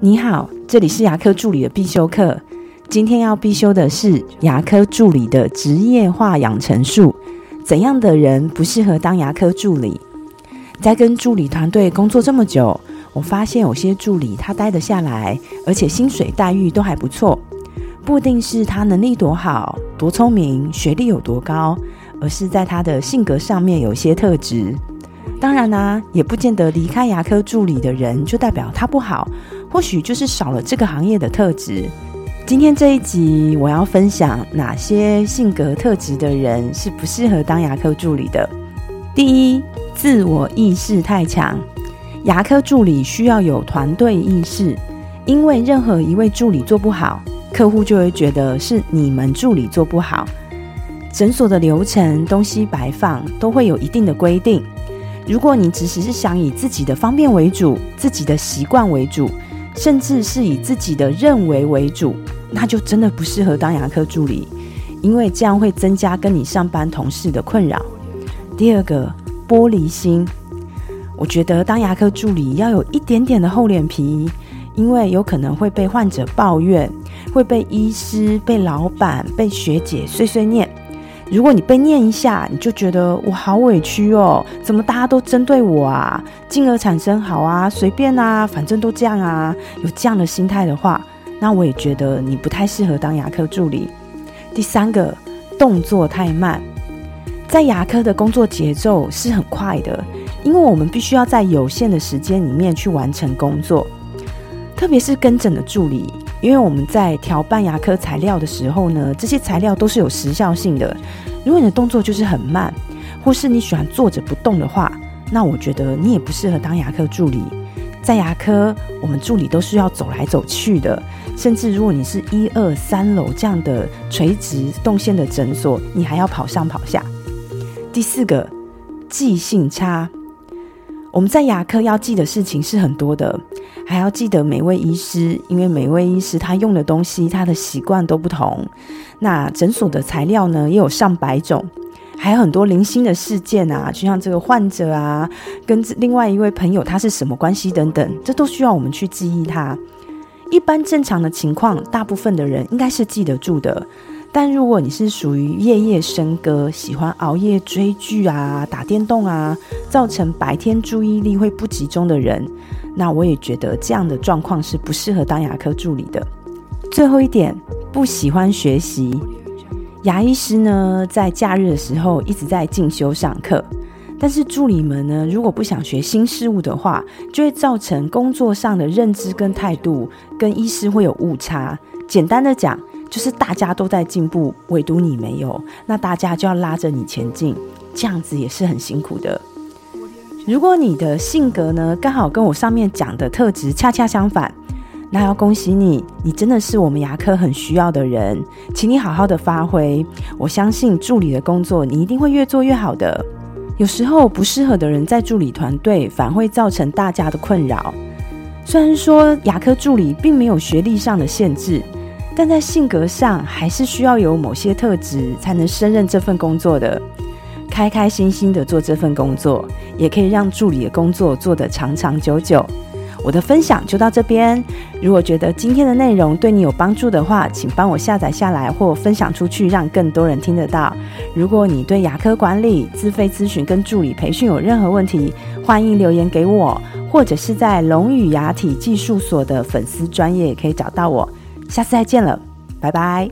你好，这里是牙科助理的必修课。今天要必修的是牙科助理的职业化养成术。怎样的人不适合当牙科助理？在跟助理团队工作这么久，我发现有些助理他待得下来，而且薪水待遇都还不错。不一定是他能力多好、多聪明、学历有多高，而是在他的性格上面有些特质。当然啦，也不见得离开牙科助理的人就代表他不好。或许就是少了这个行业的特质。今天这一集，我要分享哪些性格特质的人是不适合当牙科助理的。第一，自我意识太强。牙科助理需要有团队意识，因为任何一位助理做不好，客户就会觉得是你们助理做不好。诊所的流程、东西摆放都会有一定的规定。如果你只是想以自己的方便为主，自己的习惯为主。甚至是以自己的认为为主，那就真的不适合当牙科助理，因为这样会增加跟你上班同事的困扰。第二个，玻璃心，我觉得当牙科助理要有一点点的厚脸皮，因为有可能会被患者抱怨，会被医师、被老板、被学姐碎碎念。如果你被念一下，你就觉得我好委屈哦，怎么大家都针对我啊？进而产生好啊，随便啊，反正都这样啊，有这样的心态的话，那我也觉得你不太适合当牙科助理。第三个，动作太慢，在牙科的工作节奏是很快的，因为我们必须要在有限的时间里面去完成工作，特别是跟诊的助理。因为我们在调拌牙科材料的时候呢，这些材料都是有时效性的。如果你的动作就是很慢，或是你喜欢坐着不动的话，那我觉得你也不适合当牙科助理。在牙科，我们助理都是要走来走去的，甚至如果你是一二三楼这样的垂直动线的诊所，你还要跑上跑下。第四个，记性差。我们在牙科要记的事情是很多的，还要记得每位医师，因为每位医师他用的东西、他的习惯都不同。那诊所的材料呢，也有上百种，还有很多零星的事件啊，就像这个患者啊，跟另外一位朋友他是什么关系等等，这都需要我们去记忆它。一般正常的情况，大部分的人应该是记得住的。但如果你是属于夜夜笙歌、喜欢熬夜追剧啊、打电动啊，造成白天注意力会不集中的人，那我也觉得这样的状况是不适合当牙科助理的。最后一点，不喜欢学习。牙医师呢，在假日的时候一直在进修上课，但是助理们呢，如果不想学新事物的话，就会造成工作上的认知跟态度跟医师会有误差。简单的讲。就是大家都在进步，唯独你没有，那大家就要拉着你前进，这样子也是很辛苦的。如果你的性格呢，刚好跟我上面讲的特质恰恰相反，那要恭喜你，你真的是我们牙科很需要的人，请你好好的发挥。我相信助理的工作你一定会越做越好的。有时候不适合的人在助理团队，反会造成大家的困扰。虽然说牙科助理并没有学历上的限制。但在性格上，还是需要有某些特质才能胜任这份工作的。开开心心的做这份工作，也可以让助理的工作做得长长久久。我的分享就到这边。如果觉得今天的内容对你有帮助的话，请帮我下载下来或分享出去，让更多人听得到。如果你对牙科管理、自费咨询跟助理培训有任何问题，欢迎留言给我，或者是在龙语牙体技术所的粉丝专业也可以找到我。下次再见了，拜拜。